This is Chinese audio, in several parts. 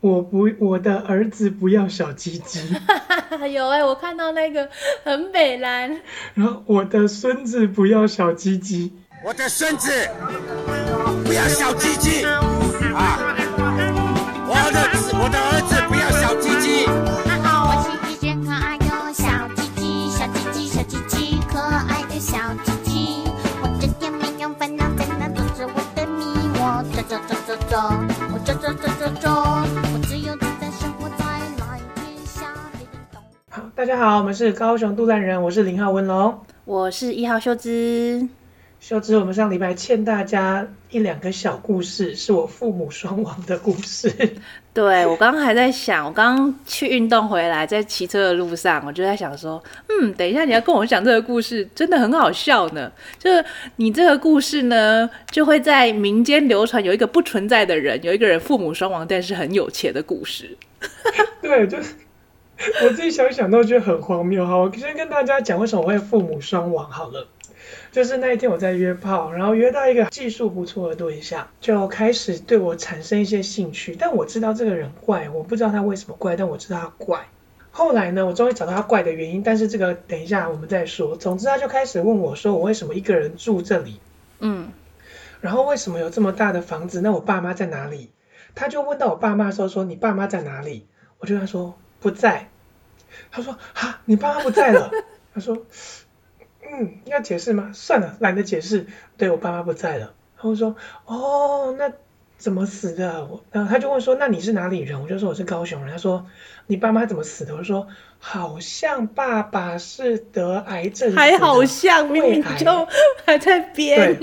我不，我的儿子不要小鸡鸡。有哎、欸，我看到那个很美蓝。然后我的孙子不要小鸡鸡。我的孙子不要小鸡鸡啊！我的我的儿子不要小鸡鸡。哈哈，我是一只可爱的小鸡鸡，小鸡鸡小鸡鸡，可爱的小鸡鸡。我整天没有烦恼，烦恼都是我的迷。我走走走走走，我走走走走走，大家好，我们是高雄杜兰人，我是零号文龙，我是一号秀芝。秀芝，我们上礼拜欠大家一两个小故事，是我父母双亡的故事。对，我刚刚还在想，我刚刚去运动回来，在骑车的路上，我就在想说，嗯，等一下你要跟我讲这个故事，真的很好笑呢。就是你这个故事呢，就会在民间流传，有一个不存在的人，有一个人父母双亡，但是很有钱的故事。对，就是 我自己想想都觉得很荒谬。哈，我先跟大家讲为什么我会父母双亡好了。就是那一天我在约炮，然后约到一个技术不错的对象，就开始对我产生一些兴趣。但我知道这个人怪，我不知道他为什么怪，但我知道他怪。后来呢，我终于找到他怪的原因，但是这个等一下我们再说。总之他就开始问我说，我为什么一个人住这里？嗯，然后为什么有这么大的房子？那我爸妈在哪里？他就问到我爸妈的时候说，你爸妈在哪里？我就跟他说不在。他说哈，你爸妈不在了。他说。嗯，要解释吗？算了，懒得解释。对，我爸妈不在了。然后说，哦，那怎么死的？我，然后他就问说，那你是哪里人？我就说我是高雄人。他说，你爸妈怎么死的？我说，好像爸爸是得癌症，还好像，明明就还在编。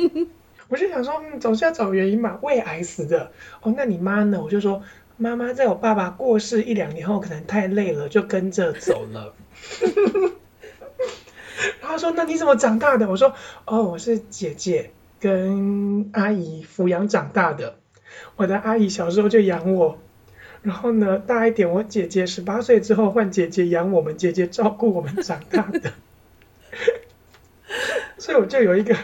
我就想说，嗯，总是要找原因嘛，胃癌死的。哦，那你妈呢？我就说，妈妈在我爸爸过世一两年后，可能太累了，就跟着走了。然后说：“那你怎么长大的？”我说：“哦，我是姐姐跟阿姨抚养长大的。我的阿姨小时候就养我，然后呢，大一点，我姐姐十八岁之后换姐姐养我们，姐姐照顾我们长大的。所以我就有一个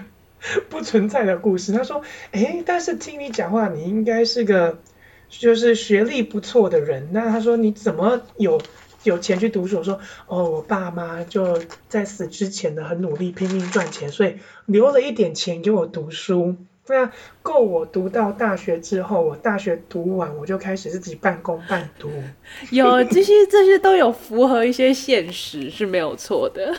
不存在的故事。他说：‘哎，但是听你讲话，你应该是个就是学历不错的人。’那他说你怎么有？”有钱去读书，我说哦，我爸妈就在死之前呢，很努力拼命赚钱，所以留了一点钱给我读书，那够我读到大学之后，我大学读完我就开始自己半工半读。有这些这些都有符合一些现实是没有错的。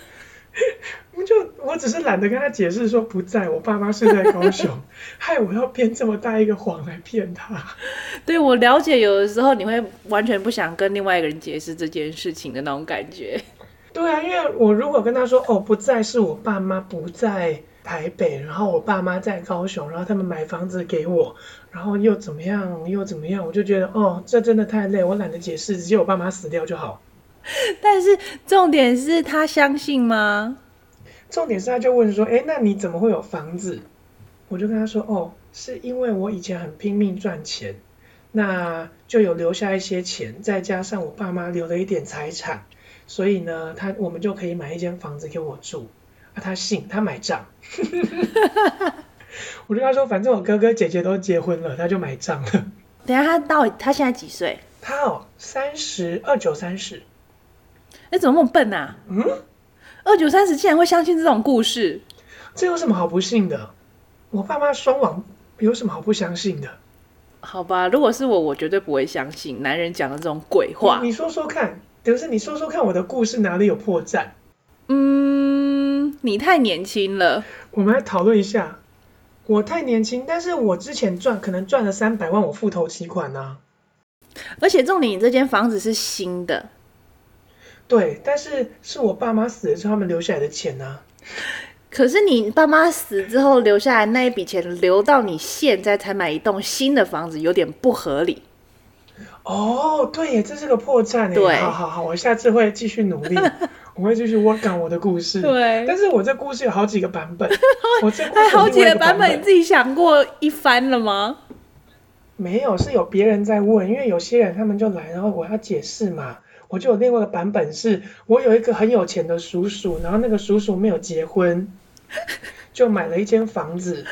就我只是懒得跟他解释说不在，我爸妈是在高雄，害我要编这么大一个谎来骗他。对，我了解，有的时候你会完全不想跟另外一个人解释这件事情的那种感觉。对啊，因为我如果跟他说哦不在，是我爸妈不在台北，然后我爸妈在高雄，然后他们买房子给我，然后又怎么样又怎么样，我就觉得哦这真的太累，我懒得解释，直接我爸妈死掉就好。但是重点是他相信吗？重点是他就问说，哎，那你怎么会有房子？我就跟他说，哦，是因为我以前很拼命赚钱，那就有留下一些钱，再加上我爸妈留了一点财产，所以呢，他我们就可以买一间房子给我住。啊，他信，他买账。我就跟他说，反正我哥哥姐姐都结婚了，他就买账了。等下他到他现在几岁？他哦，三十二九三十。哎，怎么那么笨啊？嗯，二九三十竟然会相信这种故事？这有什么好不信的？我爸妈双亡，有什么好不相信的？好吧，如果是我，我绝对不会相信男人讲的这种鬼话。你，你说说看，德是你说说看，我的故事哪里有破绽？嗯，你太年轻了。我们来讨论一下。我太年轻，但是我之前赚可能赚了三百万，我付头期款啊。而且重点，你这间房子是新的。对，但是是我爸妈死了之后他们留下来的钱呢、啊。可是你爸妈死之后留下来那一笔钱，留到你现在才买一栋新的房子，有点不合理。哦，对耶，这是个破绽耶。对，好好好，我下次会继续努力，我会继续 work on 我的故事。对，但是我这故事有好几个版本，我这还好几个版本，你自己想过一番了吗？没有，是有别人在问，因为有些人他们就来，然后我要解释嘛。我就有另外一个版本是，我有一个很有钱的叔叔，然后那个叔叔没有结婚，就买了一间房子，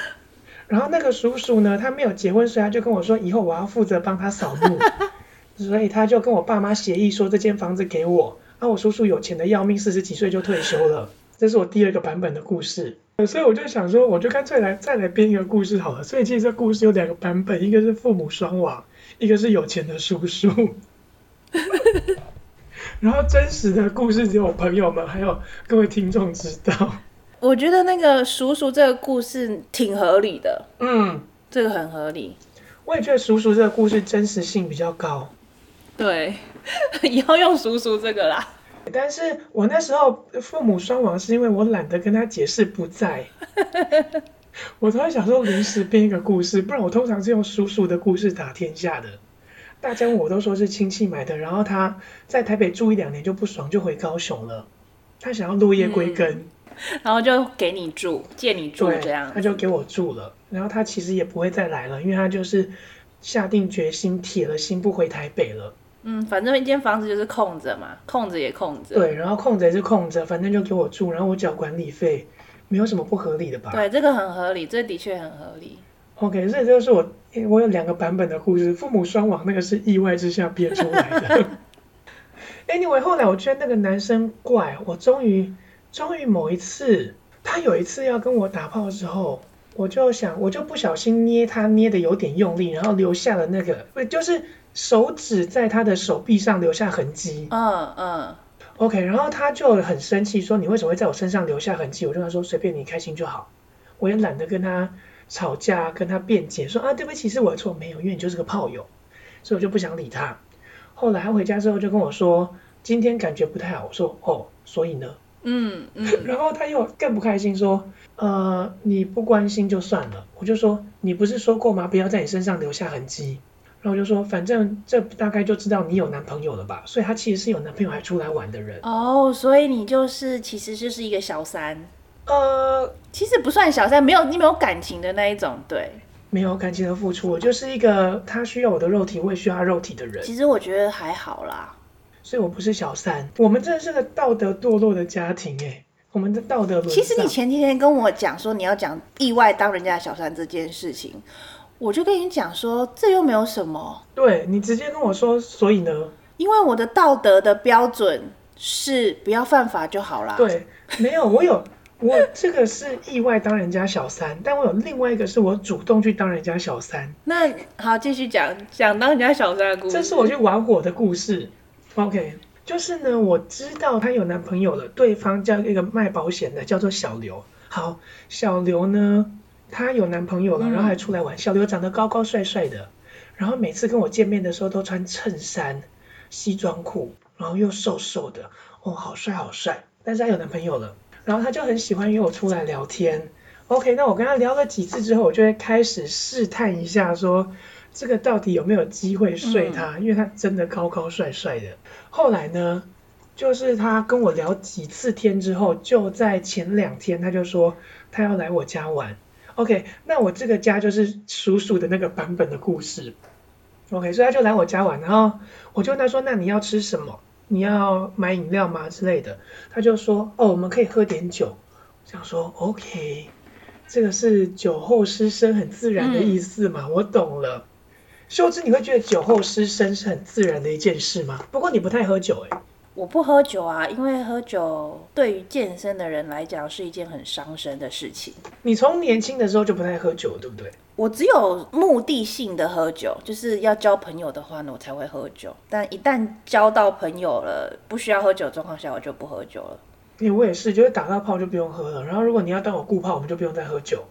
然后那个叔叔呢，他没有结婚，所以他就跟我说，以后我要负责帮他扫墓，所以他就跟我爸妈协议说这间房子给我，啊，我叔叔有钱的要命，四十几岁就退休了。这是我第二个版本的故事，所以我就想说，我就干脆来再来编一个故事好了。所以其实这故事有两个版本，一个是父母双亡，一个是有钱的叔叔。然后真实的故事只有朋友们还有各位听众知道。我觉得那个叔叔这个故事挺合理的，嗯，这个很合理。我也觉得叔叔这个故事真实性比较高。对，以后用叔叔这个啦。但是我那时候父母双亡是因为我懒得跟他解释不在，我突然想说临时编一个故事，不然我通常是用叔叔的故事打天下的。大家我都说是亲戚买的，然后他在台北住一两年就不爽，就回高雄了。他想要落叶归根，嗯，然后就给你住，借你住这样，他就给我住了。然后他其实也不会再来了，因为他就是下定决心，铁了心不回台北了。嗯，反正一间房子就是空着嘛，空着也空着。对，然后空着也是空着，反正就给我住，然后我缴管理费，没有什么不合理的吧？对，这个很合理，这的确很合理。OK，所以这就是我，我有两个版本的故事，父母双亡那个是意外之下憋出来的。Anyway，后来我觉得那个男生怪，我终于，终于某一次，他有一次要跟我打炮的时候，我就想，我就不小心捏他，捏的有点用力，然后留下了那个，不就是。手指在他的手臂上留下痕迹。嗯嗯。OK，然后他就很生气，说：“你为什么会在我身上留下痕迹？”我就跟他说：“随便你开心就好。”我也懒得跟他吵架，跟他辩解，说：“啊，对不起，是我的错，没有，因为你就是个炮友。”所以我就不想理他。后来他回家之后就跟我说：“今天感觉不太好。”我说：“哦，所以呢？”嗯嗯。然后他又更不开心，说：“呃，你不关心就算了。”我就说：“你不是说过吗？不要在你身上留下痕迹。”然后我就说，反正这大概就知道你有男朋友了吧，所以他其实是有男朋友还出来玩的人。哦，所以你就是其实就是一个小三。呃，其实不算小三，没有你没有感情的那一种，对。没有感情的付出，我就是一个他需要我的肉体，我也需要他肉体的人。其实我觉得还好啦，所以我不是小三。我们真的是个道德堕落的家庭哎，我们的道德沦。其实你前几天跟我讲说你要讲意外当人家的小三这件事情。我就跟你讲说，这又没有什么。对，你直接跟我说，所以呢？因为我的道德的标准是不要犯法就好啦。对，没有，我有，我这个是意外当人家小三，但我有另外一个是我主动去当人家小三。那好，继续讲讲当人家小三的故事。这是我去玩火的故事。OK，就是呢，我知道她有男朋友了，对方叫一个卖保险的，叫做小刘。好，小刘呢？她有男朋友了，然后还出来玩。小刘长得高高帅帅的，然后每次跟我见面的时候都穿衬衫、西装裤，然后又瘦瘦的，哦，好帅好帅。但是她有男朋友了，然后他就很喜欢约我出来聊天。OK，那我跟他聊了几次之后，我就会开始试探一下说，说这个到底有没有机会睡他，因为他真的高高帅帅的。后来呢，就是他跟我聊几次天之后，就在前两天，他就说他要来我家玩。OK，那我这个家就是叔叔的那个版本的故事。OK，所以他就来我家玩，然后我就问他说：“那你要吃什么？你要买饮料吗？”之类的。他就说：“哦，我们可以喝点酒。”我想说：“OK，这个是酒后失身很自然的意思嘛？”嗯、我懂了。秀芝，你会觉得酒后失身是很自然的一件事吗？不过你不太喝酒哎、欸。我不喝酒啊，因为喝酒对于健身的人来讲是一件很伤身的事情。你从年轻的时候就不太喝酒，对不对？我只有目的性的喝酒，就是要交朋友的话呢，我才会喝酒。但一旦交到朋友了，不需要喝酒的状况下，我就不喝酒了。因为我也是，就是打到炮就不用喝了。然后如果你要当我顾炮，我们就不用再喝酒。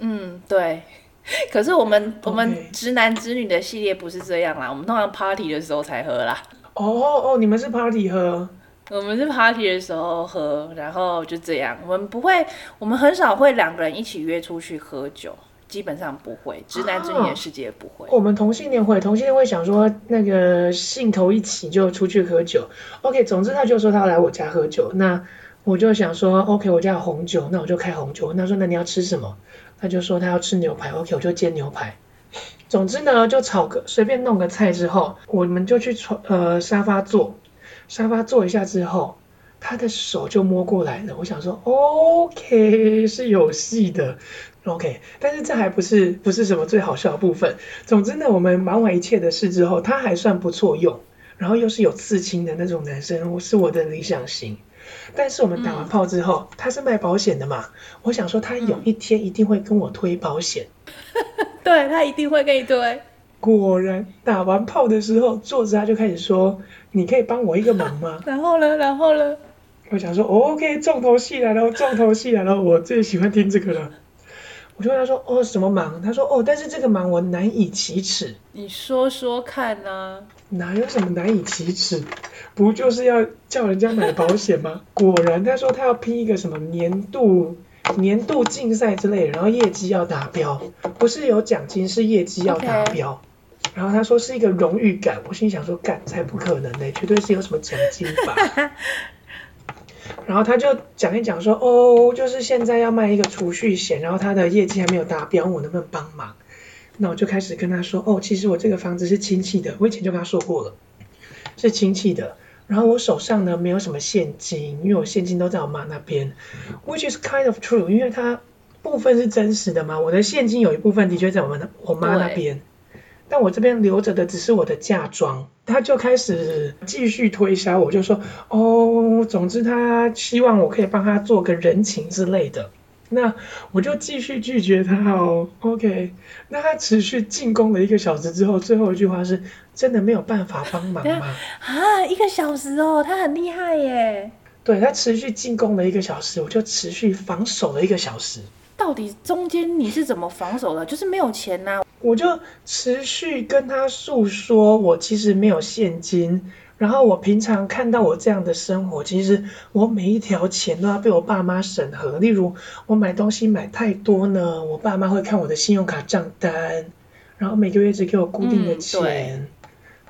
嗯，对。可是我们、我们直男直女的系列不是这样啦，我们通常 party 的时候才喝啦。哦哦，你们是 party 喝？我们是 party 的时候喝，然后就这样。我们不会，我们很少会两个人一起约出去喝酒，基本上不会。直男直女的世界不会。啊，我们同性恋会，同性恋会想说那个兴头一起就出去喝酒。OK，总之他就说他要来我家喝酒，那我就想说 OK，我家有红酒，那我就开红酒。他说那你要吃什么？他就说他要吃牛排，OK，我就煎牛排。总之呢，就炒个随便弄个菜之后，我们就去床呃沙发坐，沙发坐一下之后，他的手就摸过来了。我想说，OK 是有戏的。OK，但是这还不是不是什么最好笑的部分。总之呢，我们忙完一切的事之后，他还算不错用，然后又是有刺青的那种男生，我是我的理想型。但是我们打完炮之后，嗯、他是卖保险的嘛，我想说他有一天一定会跟我推保险，嗯、对他一定会跟你推。果然打完炮的时候，坐着他就开始说：“你可以帮我一个忙吗？” 然后呢，然后呢，我想说：“OK，重头戏来了，重头戏来了，我最喜欢听这个了。”我就问他说：“哦，什么忙？”他说：“哦，但是这个忙我难以启齿。”你说说看呢、啊？哪有什么难以启齿？不就是要叫人家买保险吗？果然，他说他要拼一个什么年度年度竞赛之类，然后业绩要达标，不是有奖金，是业绩要达标。然后他说是一个荣誉感，我心想说干才不可能呢，绝对是有什么奖金吧。然后他就讲一讲说，哦，就是现在要卖一个储蓄险，然后他的业绩还没有达标，我能不能帮忙？那我就开始跟他说，哦，其实我这个房子是亲戚的，我以前就跟他说过了，是亲戚的。然后我手上呢没有什么现金，因为我现金都在我妈那边，which is kind of true，因为它部分是真实的嘛，我的现金有一部分的确在我们我妈那边。但我这边留着的只是我的嫁妆，他就开始继续推销，我就说哦，总之他希望我可以帮他做个人情之类的，那我就继续拒绝他哦，OK，那他持续进攻了一个小时之后，最后一句话是真的没有办法帮忙吗？啊，一个小时哦，他很厉害耶。对，他持续进攻了一个小时，我就持续防守了一个小时。到底中间你是怎么防守的？就是没有钱呐、啊。我就持续跟他诉说，我其实没有现金，然后我平常看到我这样的生活，其实我每一条钱都要被我爸妈审核。例如我买东西买太多呢，我爸妈会看我的信用卡账单，然后每个月只给我固定的钱。嗯、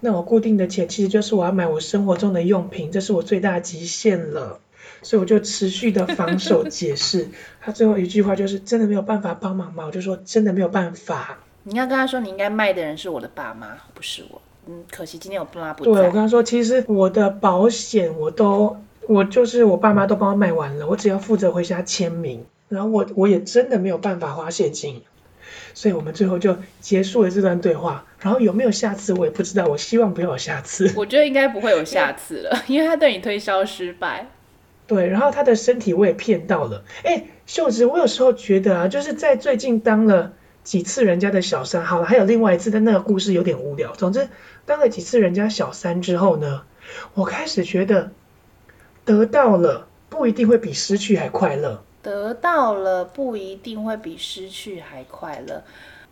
那我固定的钱其实就是我要买我生活中的用品，这是我最大极限了。所以我就持续的防守解释，他最后一句话就是真的没有办法帮忙吗？我就说真的没有办法。你要跟他说，你应该卖的人是我的爸妈，不是我。嗯，可惜今天我爸妈不在。对，我跟他说，其实我的保险我都，我就是我爸妈都帮我买完了，我只要负责回家签名。然后我我也真的没有办法花现金，所以我们最后就结束了这段对话。然后有没有下次我也不知道，我希望不要有下次。我觉得应该不会有下次了，因为他对你推销失败。对，然后他的身体我也骗到了。哎，秀芝，我有时候觉得啊，就是在最近当了。几次人家的小三，好了，还有另外一次，但那个故事有点无聊。总之，当了几次人家小三之后呢，我开始觉得得到了不一定会比失去还快乐。得到了不一定会比失去还快乐。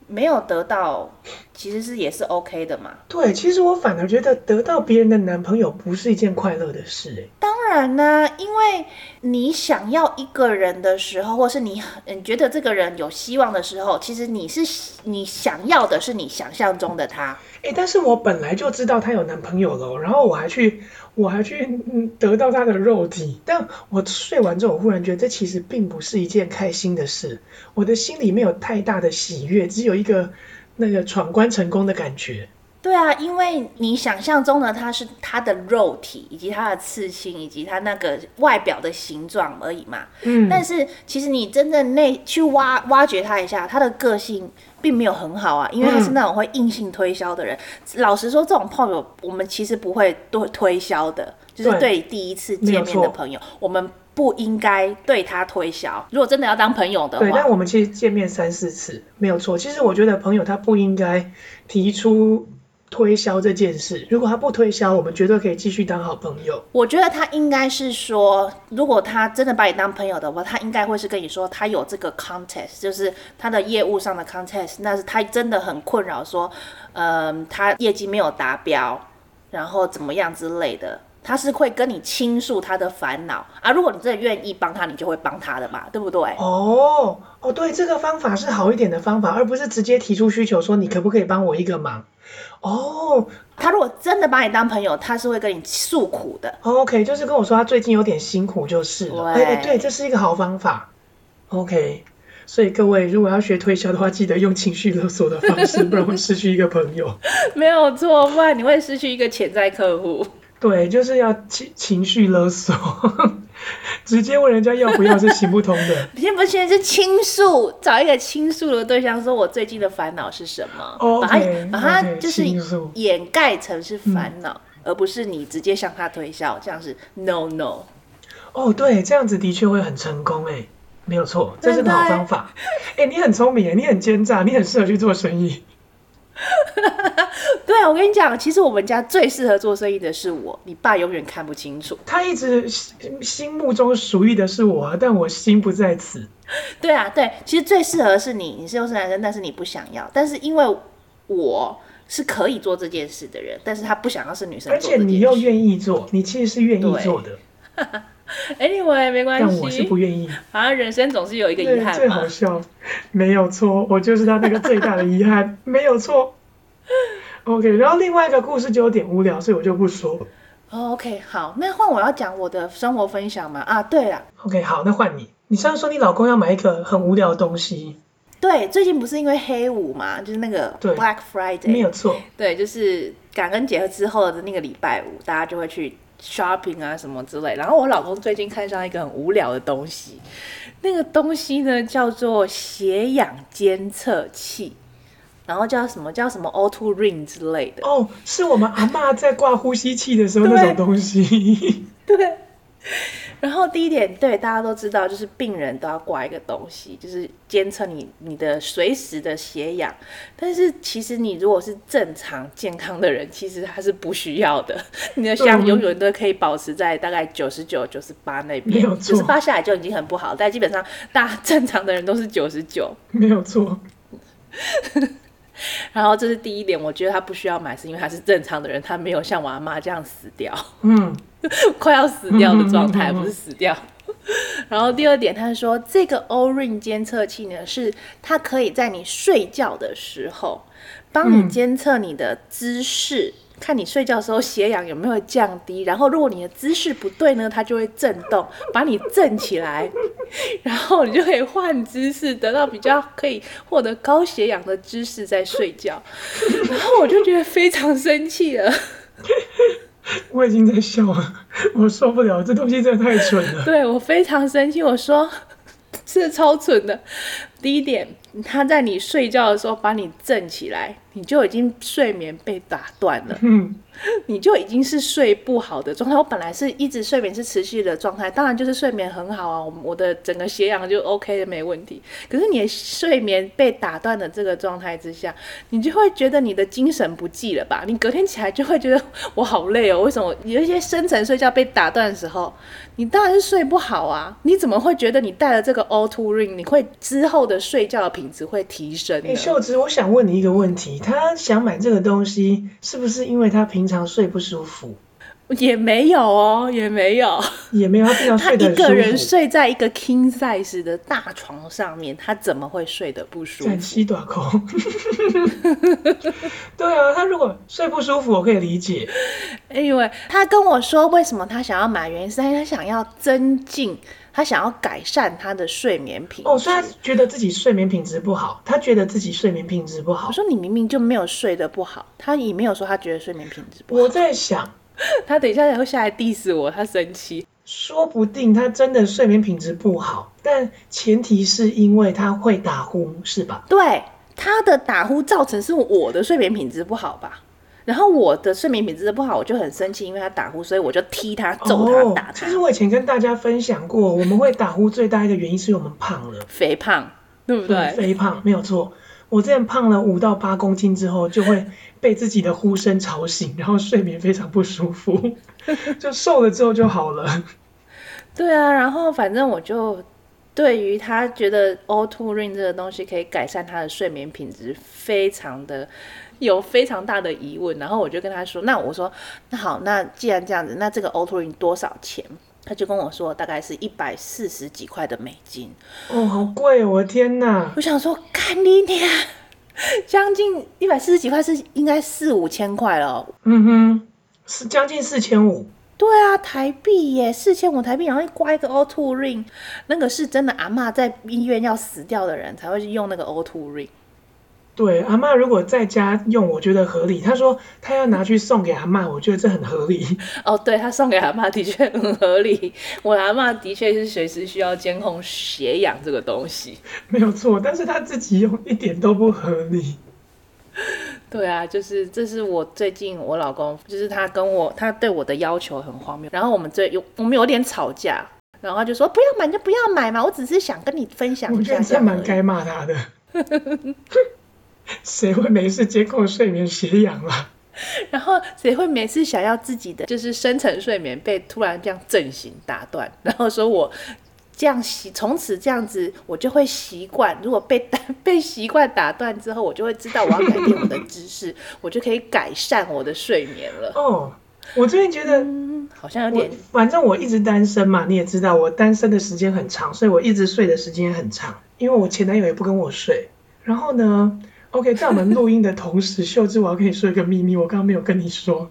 没有得到，其实是也是 OK 的嘛。对，其实我反而觉得得到别人的男朋友不是一件快乐的事诶。当然呢，因为你想要一个人的时候，或是你你觉得这个人有希望的时候，其实你是你想要的是你想象中的他。诶，但是我本来就知道他有男朋友了，然后我还去。我还去得到他的肉体，但我睡完之后，我忽然觉得这其实并不是一件开心的事。我的心里没有太大的喜悦，只有一个那个闯关成功的感觉。对啊，因为你想象中的他是他的肉体，以及他的刺青，以及他那个外表的形状而已嘛。嗯。但是其实你真正内去挖挖掘他一下，他的个性。并没有很好啊，因为他是那种会硬性推销的人。嗯、老实说，这种朋友我们其实不会多推销的，就是对第一次见面的朋友，我们不应该对他推销。如果真的要当朋友的话，对，但我们其实见面三四次没有错。其实我觉得朋友他不应该提出。推销这件事，如果他不推销，我们绝对可以继续当好朋友。我觉得他应该是说，如果他真的把你当朋友的话，他应该会是跟你说，他有这个 contest，就是他的业务上的 contest，那是他真的很困扰，说，嗯，他业绩没有达标，然后怎么样之类的。他是会跟你倾诉他的烦恼啊，如果你真的愿意帮他，你就会帮他的嘛，对不对？哦哦，对，这个方法是好一点的方法，而不是直接提出需求说，你可不可以帮我一个忙？哦，他如果真的把你当朋友，他是会跟你诉苦的。OK，就是跟我说他最近有点辛苦就是了。对，这是一个好方法。OK，所以各位如果要学推销的话，记得用情绪勒索的方式，不然会失去一个朋友。没有错，不然你会失去一个潜在客户。对，就是要情情绪勒索，直接问人家要不要是行不通的。先不先是倾诉，找一个倾诉的对象，说我最近的烦恼是什么，okay, 把它把它就是掩盖成是烦恼，嗯，而不是你直接向他推销，这样是 no no。哦，对，这样子的确会很成功哎，没有错，这是个好方法。哎，你很聪明哎，你很奸诈，你很适合去做生意。对啊，我跟你讲，其实我们家最适合做生意的是我，你爸永远看不清楚。他一直心目中属于的是我，但我心不在此。对啊，对，其实最适合是你，你是又是男生，但是你不想要，但是因为我是可以做这件事的人，但是他不想要是女生，而且你又愿意做，你其实是愿意做的。Anyway，没关系，但我是不愿意。好像人生总是有一个遗憾嘛。最好笑，没有错，我就是他那个最大的遗憾，没有错。OK，然后另外一个故事就有点无聊，所以我就不说。Oh, OK，好，那换我要讲我的生活分享嘛。啊，对了。OK，好，那换你。你上次说你老公要买一个很无聊的东西。对，最近不是因为黑五嘛，就是那个 Black Friday。没有错。对，就是感恩节之后的那个礼拜五，大家就会去。Shopping 啊什么之类，然后我老公最近看上一个很无聊的东西，那个东西呢叫做血氧监测器，然后叫什么叫什么 O2 Ring 之类的。哦，是我们阿妈在挂呼吸器的时候那种东西。对。对 然后第一点，对大家都知道，就是病人都要挂一个东西，就是监测你你的随时的血氧。但是其实你如果是正常健康的人，其实他是不需要的。你的血氧永远都可以保持在大概九十九、九十八那边，九十八下来就已经很不好。但基本上大正常的人都是九十九，没有错。然后这是第一点，我觉得他不需要买，是因为他是正常的人，他没有像我阿妈这样死掉，嗯，快要死掉的状态，不是死掉。然后第二点，他说这个 O-Ring 监测器呢，是它可以在你睡觉的时候帮你监测你的姿势。嗯看你睡觉的时候血氧有没有降低，然后如果你的姿势不对呢，它就会震动，把你震起来，然后你就可以换姿势，得到比较可以获得高血氧的姿势在睡觉。然后我就觉得非常生气了，我已经在笑了，我受不了，这东西真的太蠢了。对，我非常生气，我说 是超蠢的。第一点，他在你睡觉的时候把你震起来。你就已经睡眠被打断了，嗯，你就已经是睡不好的状态。我本来是一直睡眠是持续的状态，当然就是睡眠很好啊，我我的整个血氧就 OK 的，没问题。可是你的睡眠被打断的这个状态之下，你就会觉得你的精神不济了吧？你隔天起来就会觉得我好累哦，为什么有一些深层睡觉被打断的时候，你当然是睡不好啊？你怎么会觉得你戴了这个 O2 Ring，你会之后的睡觉的品质会提升哎？欸，秀芝，我想问你一个问题。他想买这个东西，是不是因为他平常睡不舒服？也没有哦，也没有，也没有。他平常 睡得舒服。他一个人睡在一个 king size 的大床上面，他怎么会睡得不舒服？在西短空。对啊，他如果睡不舒服，我可以理解。因为他跟我说，为什么他想要买，原因是他想要增进。他想要改善他的睡眠品质。哦，所以他觉得自己睡眠品质不好。他觉得自己睡眠品质不好。我说你明明就没有睡得不好，他也没有说他觉得睡眠品质不好。我在想，他等一下也会下来 diss 我，他生气。说不定他真的睡眠品质不好，但前提是因为他会打呼，是吧？对，他的打呼造成是我的睡眠品质不好吧？然后我的睡眠品质不好，我就很生气，因为他打呼，所以我就踢他、揍他、打他。哦，其实我以前跟大家分享过，我们会打呼最大一个原因是因为我们胖了，肥胖，对不对？嗯，肥胖没有错。我之前胖了五到八公斤之后，就会被自己的呼声吵醒，然后睡眠非常不舒服。就瘦了之后就好了。对啊，然后反正我就对于他觉得 O2 Ring 这个东西可以改善他的睡眠品质，非常的。有非常大的疑问，然后我就跟他说：“那我说，那好，那既然这样子，那这个 O2 Ring 多少钱？”他就跟我说：“大概是一百四十几块的美金。”哦，好贵哦！我的天哪！我想说，干你点，将近一百四十几块是应该四五千块了。嗯哼，是将近四千五。对啊，台币耶，四千五台币，然后一挂一个 O2 Ring，那个是真的阿妈在医院要死掉的人才会用那个 O2 Ring。对，阿妈如果在家用，我觉得合理。他说他要拿去送给阿妈，我觉得这很合理。哦，对，他送给阿妈的确很合理。我阿妈的确是随时需要监控血氧这个东西，没有错。但是他自己用一点都不合理。对啊，就是这是我最近我老公，就是他跟我他对我的要求很荒谬。然后我们最有我们有点吵架，然后他就说不要买就不要买嘛，我只是想跟你分享一下。我觉得这蛮该骂他的。谁会没事监控睡眠血氧啊？然后谁会每次想要自己的就是深层睡眠被突然这样震醒打断？然后说我这样习从此这样子我就会习惯，如果被打被习惯打断之后，我就会知道我要改变我的姿势，我就可以改善我的睡眠了。哦，我最近觉得、嗯、好像有点，反正我一直单身嘛，你也知道我单身的时间很长，所以我一直睡的时间很长，因为我前男友也不跟我睡。然后呢？OK，在我们录音的同时，秀智，我要跟你说一个秘密，我刚刚没有跟你说。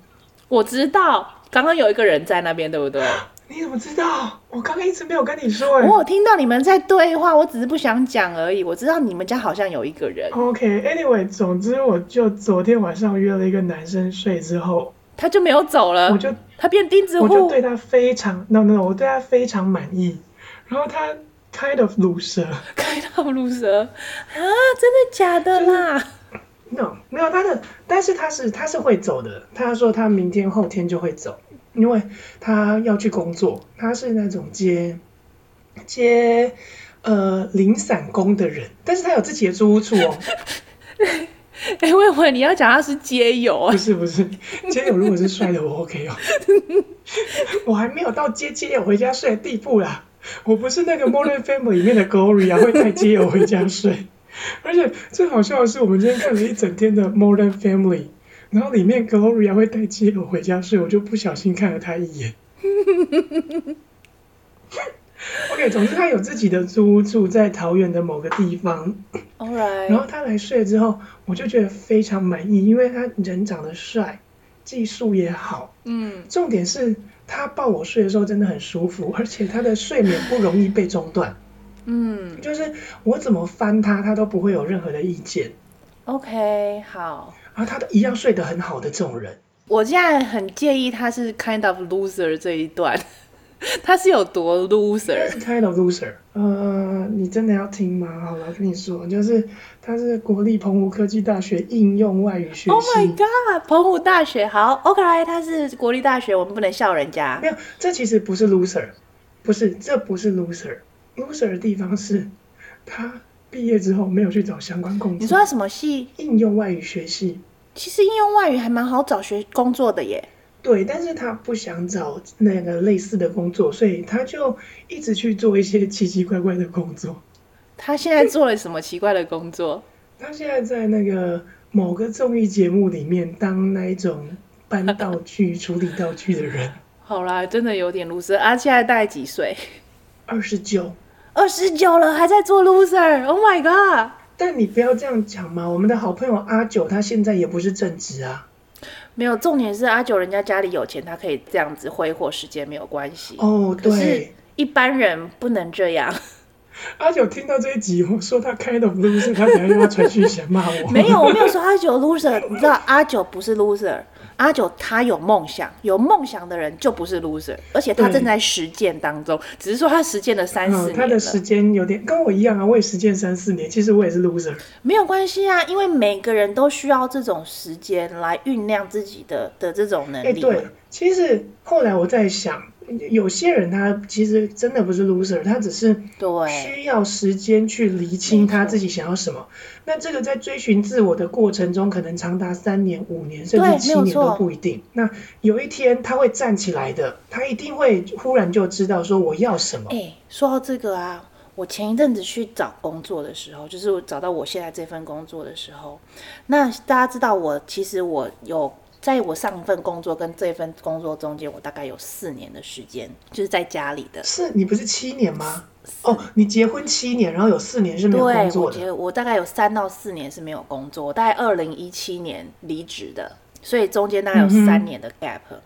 我知道，刚刚有一个人在那边，对不对？你怎么知道？我刚刚一直没有跟你说。哎，我有听到你们在对话，我只是不想讲而已。我知道你们家好像有一个人。OK，Anyway，总之我就昨天晚上约了一个男生睡之后，他就没有走了。我就他变钉子户，我就对他非常 No No，我对他非常满意。然后他。Kind of loser，kind of loser 啊，真的假的啦？No，没有他的，但是他是他是会走的。他说他明天后天就会走，因为他要去工作。他是那种接接呃零散工的人，但是他有自己的租屋处哦。哎、欸，我以为你要讲他是街友啊，不是不是，街友如果是帅的我 OK 哦，我还没有到接街友回家睡的地步啦。我不是那个 Modern Family 里面的 Gloria 会带基友回家睡，而且最好笑的是，我们今天看了一整天的 Modern Family，然后里面 Gloria 会带基友回家睡，我就不小心看了他一眼。OK，总之他有自己的租屋住在桃园的某个地方。Alright。然后他来睡之后，我就觉得非常满意，因为他人长得帅，技术也好。嗯。重点是。他抱我睡的时候真的很舒服，而且他的睡眠不容易被中断。嗯，就是我怎么翻他，他都不会有任何的意见。OK，好。然后他都一样睡得很好的这种人，我现在很介意他是 kind of loser 这一段。他是有多 loser？Kind of loser。呃，你真的要听吗？好了，我跟你说，就是他是国立澎湖科技大学应用外语学系。Oh my god！澎湖大学好，OK，他是国立大学，我们不能笑人家。没有，这其实不是 loser，不是，这不是 loser。loser 的地方是，他毕业之后没有去找相关工作。你说他什么系？应用外语学系。其实应用外语还蛮好找学工作的耶。对，但是他不想找那个类似的工作，所以他就一直去做一些奇奇怪怪的工作。他现在做了什么奇怪的工作？他现在在那个某个综艺节目里面当那一种搬道具、处理道具的人。好啦，真的有点 loser。啊，现在大概几岁？二十九。二十九了，还在做 loser？Oh my god！但你不要这样讲嘛，我们的好朋友阿九，他现在也不是正职啊。没有，重点是阿九人家家里有钱，他可以这样子挥霍时间没有关系。哦，对。可是一般人不能这样。阿九听到这一集，我说他开的 loser，他等下又要传讯息骂我。没有，我没有说阿九 loser，你知道阿九不是 loser。阿九他有梦想，有梦想的人就不是 loser，而且他正在实践当中，只是说他实践了三四年，嗯。他的时间有点跟我一样啊，我也实践三四年，其实我也是 loser。没有关系啊，因为每个人都需要这种时间来酝酿自己的的这种能力。欸、对，其实后来我在想。有些人他其实真的不是 loser，他只是需要时间去厘清他自己想要什么。那这个在追寻自我的过程中，可能长达三年、五年甚至七年都不一定。那有一天他会站起来的，他一定会忽然就知道说我要什么。哎，说到这个啊，我前一阵子去找工作的时候，就是找到我现在这份工作的时候，那大家知道我其实我有。在我上一份工作跟这份工作中间，我大概有四年的时间，就是在家里的。是你不是七年吗？哦，你结婚七年，然后有四年是没有工作的。对，我我大概有三到四年是没有工作，我大概二零一七年离职的，所以中间大概有三年的 gap。嗯。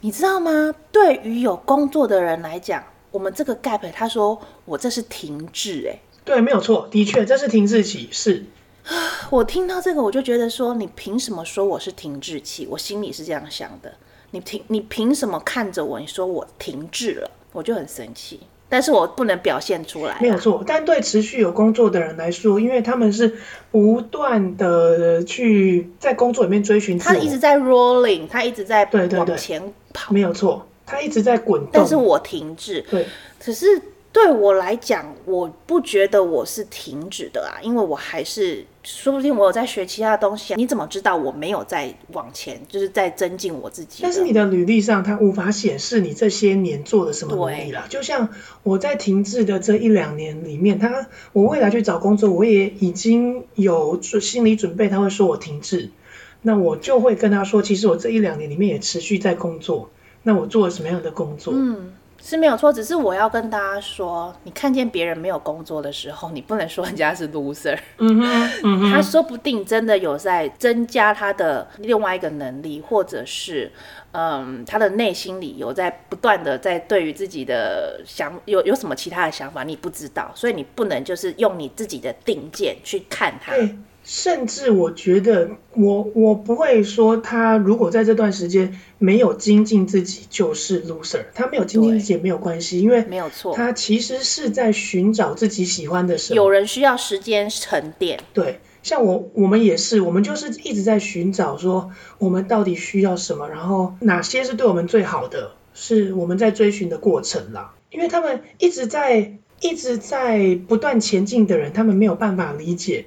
你知道吗？对于有工作的人来讲，我们这个 gap，他说我这是停滞，哎，对，没有错，的确这是停滞期，是。我听到这个，我就觉得说，你凭什么说我是停滞期？我心里是这样想的。你凭你凭什么看着我？你说我停滞了，我就很生气。但是我不能表现出来。没有错，但对持续有工作的人来说，因为他们是不断的去在工作里面追寻，他一直在 rolling，他一直在往前跑。对对对，没有错，他一直在滚动。但是我停滞。对，可是。对我来讲，我不觉得我是停止的啊，因为我还是说不定我有在学其他的东西。啊你怎么知道我没有在往前，就是在增进我自己？但是你的履历上，它无法显示你这些年做了什么努力啦。就像我在停滞的这一两年里面，他我未来去找工作，我也已经有心理准备，他会说我停滞，那我就会跟他说，其实我这一两年里面也持续在工作。那我做了什么样的工作？嗯。是没有错，只是我要跟大家说，你看见别人没有工作的时候，你不能说人家是 loser。嗯哼，嗯哼，他说不定真的有在增加他的另外一个能力，或者是，嗯，他的内心里有在不断的在对于自己的想有有什么其他的想法，你不知道，所以你不能就是用你自己的定见去看他。甚至我觉得我，我我不会说他如果在这段时间没有精进自己就是 loser，他没有精进自己也没有关系，因为没有错，他其实是在寻找自己喜欢的什么。有人需要时间沉淀，对，像我我们也是，我们就是一直在寻找说我们到底需要什么，然后哪些是对我们最好的，是我们在追寻的过程啦。因为他们一直在一直在不断前进的人，他们没有办法理解。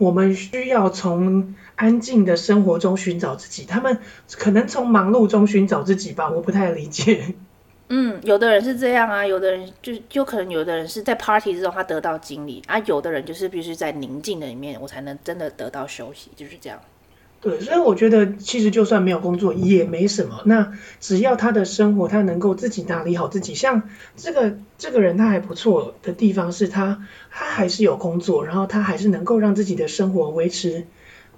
我们需要从安静的生活中寻找自己，他们可能从忙碌中寻找自己吧，我不太理解。嗯，有的人是这样啊，有的人就就可能有的人是在 party 之中他得到经历啊，有的人就是必须在宁静的里面，我才能真的得到休息，就是这样。对，所以我觉得其实就算没有工作也没什么。那只要他的生活他能够自己打理好自己，像这个这个人他还不错的地方是他他还是有工作，然后他还是能够让自己的生活维持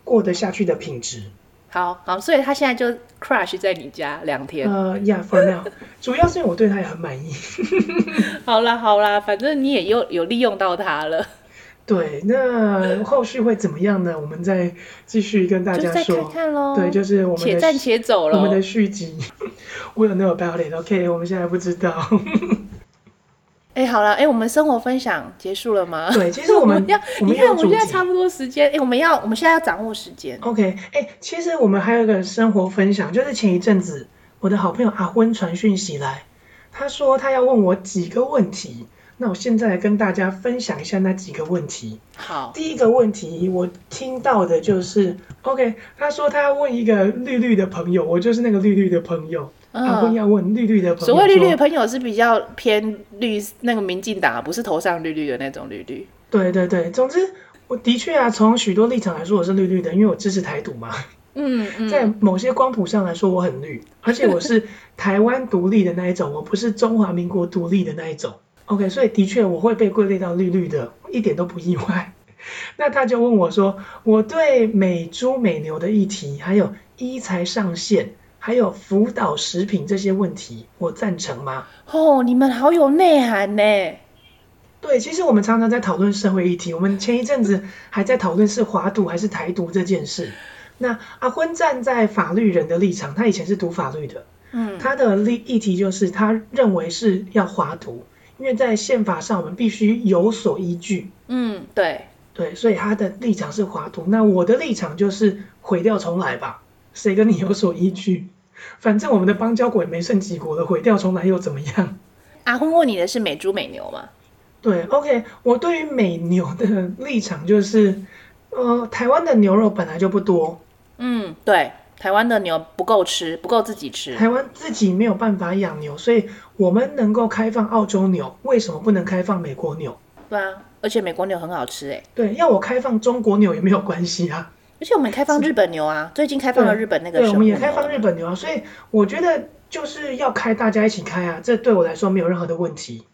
过得下去的品质。好好，所以他现在就 crash 在你家两天。呃，Yeah，for now，主要是因为我对他也很满意。好啦好啦，反正你也有有利用到他了。对，那 后续会怎么样呢？我们再继续跟大家说。再看看喽。对，就是我们且战且走了。我们的续集。We don't know about it. OK，我们现在不知道。哎，好了，哎，我们生活分享结束了吗？对，其实我们，我们要，你看我们现在差不多时间，哎，我们要，我们现在要掌握时间。OK，哎，其实我们还有一个生活分享，就是前一阵子我的好朋友阿昏传讯息来，他说他要问我几个问题。那我现在来跟大家分享一下那几个问题。好，第一个问题我听到的就是，OK，他说他要问一个绿绿的朋友，我就是那个绿绿的朋友。嗯、他问要问绿绿的朋友。所谓绿绿的朋友是比较偏绿，那个民进党，不是头上绿绿的那种绿绿。对对对，总之我的确啊，从许多立场来说我是绿绿的，因为我支持台独嘛。嗯嗯。在某些光谱上来说我很绿，而且我是台湾独立的那一种，我不是中华民国独立的那一种。OK，所以的确我会被归类到绿绿的，一点都不意外。那他就问我说，我对美猪美牛的议题，还有医材上限，还有辅导食品这些问题，我赞成吗？哦，你们好有内涵呢。对，其实我们常常在讨论社会议题，我们前一阵子还在讨论是华独还是台独这件事。那阿坤站在法律人的立场，他以前是读法律的，嗯，他的立议题就是他认为是要华独。因为在宪法上，我们必须有所依据。嗯，对对，所以他的立场是华图。那我的立场就是毁掉重来吧。谁跟你有所依据？反正我们的邦交国也没剩几国了，毁掉重来又怎么样？阿昏问你的是美猪美牛吗？对，OK，我对于美牛的立场就是，呃，台湾的牛肉本来就不多。嗯，对。台湾的牛不够吃，不够自己吃。台湾自己没有办法养牛，所以我们能够开放澳洲牛，为什么不能开放美国牛？对啊，而且美国牛很好吃诶。对，要我开放中国牛也没有关系啊。而且我们开放日本牛啊，最近开放了日本那个。对，我们也开放日本牛啊，所以我觉得就是要开，大家一起开啊，这对我来说没有任何的问题。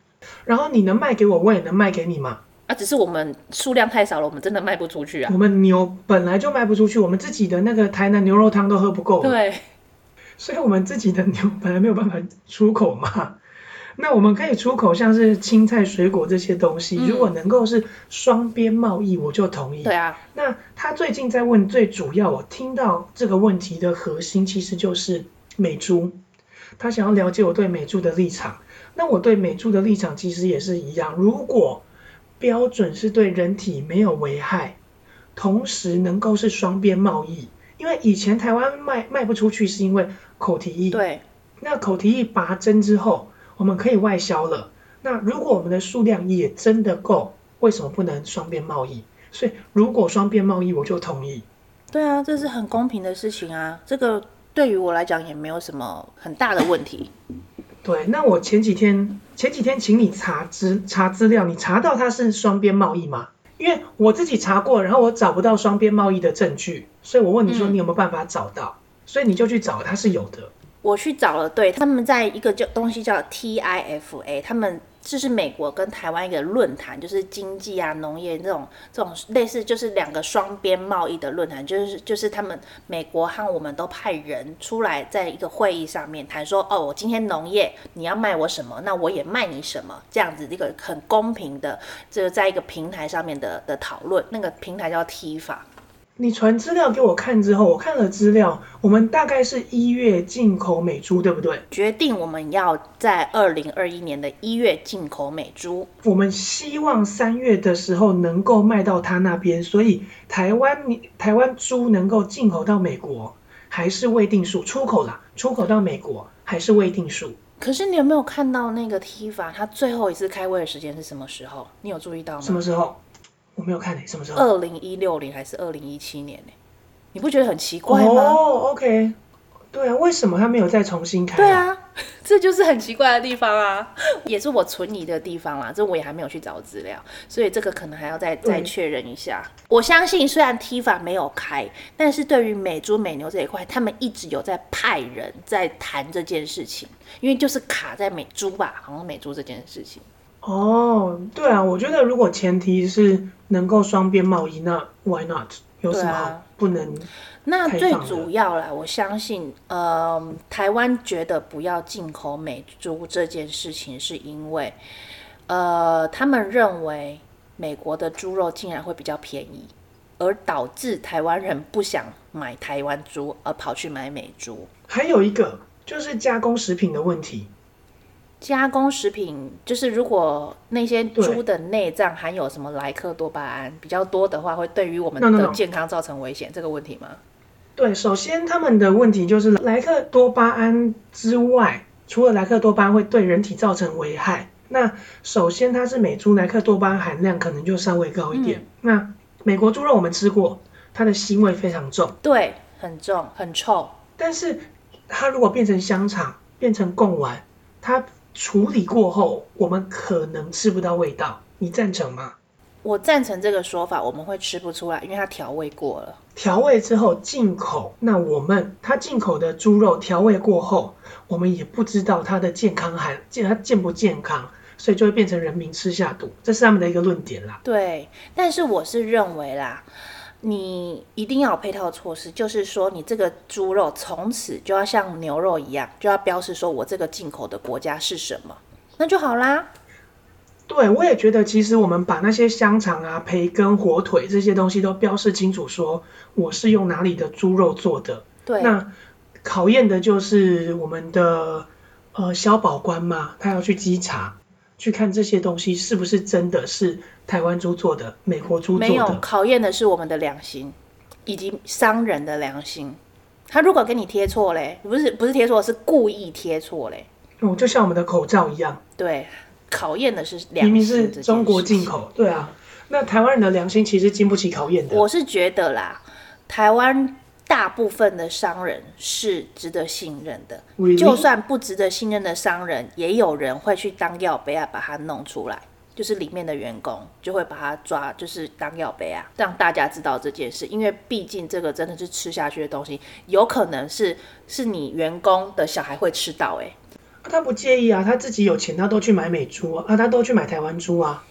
然后你能卖给我，我也能卖给你嘛。啊，只是我们数量太少了，我们真的卖不出去啊。我们牛本来就卖不出去，我们自己的那个台南牛肉汤都喝不够。对，所以我们自己的牛本来没有办法出口嘛。那我们可以出口像是青菜、水果这些东西，嗯、如果能够是双边贸易，我就同意。对啊。那他最近在问，最主要我听到这个问题的核心其实就是美猪，他想要了解我对美猪的立场。那我对美猪的立场其实也是一样，如果标准是对人体没有危害，同时能够是双边贸易，因为以前台湾卖卖不出去是因为口蹄疫。对。那口蹄疫拔针之后，我们可以外销了。那如果我们的数量也真的够，为什么不能双边贸易？所以如果双边贸易，我就同意。对啊，这是很公平的事情啊。这个对于我来讲也没有什么很大的问题。对，那我前几天前几天请你查资查资料，你查到它是双边贸易吗？因为我自己查过，然后我找不到双边贸易的证据，所以我问你说你有没有办法找到？嗯、所以你就去找，它是有的。我去找了，对，他们在一个叫东西叫 TIFA，他们这是美国跟台湾一个论坛，就是经济啊、农业这种这种类似，就是两个双边贸易的论坛，就是就是他们美国和我们都派人出来，在一个会议上面谈说，哦，我今天农业你要卖我什么，那我也卖你什么，这样子一个很公平的，这个在一个平台上面的的讨论，那个平台叫 T 法。你传资料给我看之后，我看了资料，我们大概是一月进口美猪，对不对？决定我们要在二零二一年的一月进口美猪。我们希望三月的时候能够卖到他那边，所以台湾台湾猪能够进口到美国还是未定数，出口啦，出口到美国还是未定数。可是你有没有看到那个 TIFA 他最后一次开会的时间是什么时候？你有注意到吗？什么时候？我没有看诶、欸，什么时候？二零一六年还是二零一七年呢？你不觉得很奇怪吗？哦、oh,，OK，对啊，为什么他没有再重新开、啊？对啊，这就是很奇怪的地方啊，也是我存疑的地方啦。这我也还没有去找资料，所以这个可能还要再再确认一下。我相信，虽然 TIFA 没有开，但是对于美猪美牛这一块，他们一直有在派人在谈这件事情，因为就是卡在美猪吧，好像美猪这件事情。哦，对啊，我觉得如果前提是能够双边贸易，那 Why not？有什么不能？那最主要啦，我相信，呃，台湾觉得不要进口美猪这件事情，是因为，呃，他们认为美国的猪肉竟然会比较便宜，而导致台湾人不想买台湾猪，而跑去买美猪。还有一个就是加工食品的问题。加工食品就是，如果那些猪的内脏含有什么莱克多巴胺比较多的话，会对于我们的健康造成危险，这个问题吗？对，首先他们的问题就是莱克多巴胺之外，除了莱克多巴胺会对人体造成危害，那首先它是美猪莱克多巴胺含量可能就稍微高一点。嗯、那美国猪肉我们吃过，它的腥味非常重，对，很重，很臭。但是它如果变成香肠，变成贡丸，它处理过后，我们可能吃不到味道，你赞成吗？我赞成这个说法，我们会吃不出来，因为它调味过了。调味之后进口，那我们它进口的猪肉调味过后，我们也不知道它的健康含健它健不健康，所以就会变成人民吃下毒，这是他们的一个论点啦。对，但是我是认为啦。你一定要有配套措施，就是说，你这个猪肉从此就要像牛肉一样，就要标示说我这个进口的国家是什么，那就好啦。对，我也觉得，其实我们把那些香肠啊、培根、火腿这些东西都标示清楚，说我是用哪里的猪肉做的。对。那考验的就是我们的呃消保官嘛，他要去稽查。去看这些东西是不是真的是台湾猪做的，美国猪做的？没有，考验的是我们的良心，以及商人的良心。他如果给你贴错嘞，不是不是贴错，是故意贴错嘞。哦，就像我们的口罩一样。对，考验的是良心。明明是中国进口，对啊。那台湾人的良心其实经不起考验的。我是觉得啦，台湾。大部分的商人是值得信任的，Really? 就算不值得信任的商人，也有人会去当药杯啊，把它弄出来，就是里面的员工就会把它抓，就是当药杯啊，让大家知道这件事。因为毕竟这个真的是吃下去的东西，有可能是是你员工的小孩会吃到，欸，哎，他不介意啊，他自己有钱，他都去买美猪啊，他都去买台湾猪啊。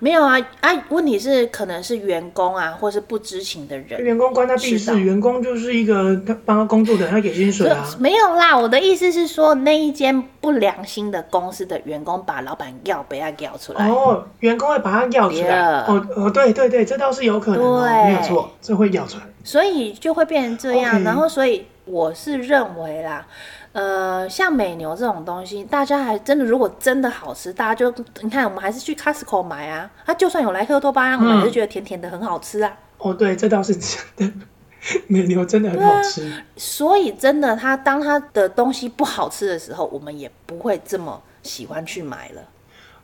没有啊啊！问题是可能是员工啊，或是不知情的人。员工关他屁事，员工就是一个他帮他工作的人，他给薪水啊。没有啦，我的意思是说，那一间不良心的公司的员工把老板要被他要出来。哦，员工会把他要出来。哦哦，对对对，这倒是有可能哦，对没有错，这会要出来。所以就会变成这样.然后所以我是认为啦。呃，像美牛这种东西，大家还真的，如果真的好吃，大家就你看，我们还是去 Costco 买啊。它就算有莱克多巴胺，我们还是觉得甜甜的，很好吃啊。哦，对，这倒是真的，美牛真的很好吃。啊、所以真的，它当它的东西不好吃的时候，我们也不会这么喜欢去买了。